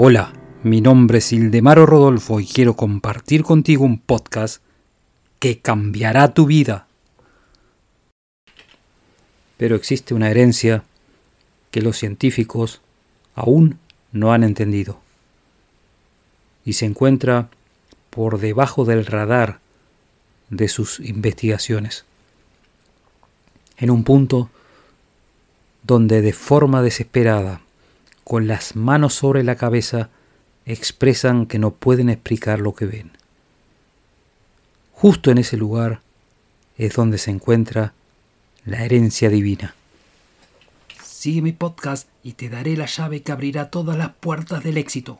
Hola, mi nombre es Ildemaro Rodolfo y quiero compartir contigo un podcast que cambiará tu vida. Pero existe una herencia que los científicos aún no han entendido y se encuentra por debajo del radar de sus investigaciones, en un punto donde de forma desesperada, con las manos sobre la cabeza, expresan que no pueden explicar lo que ven. Justo en ese lugar es donde se encuentra la herencia divina. Sigue mi podcast y te daré la llave que abrirá todas las puertas del éxito.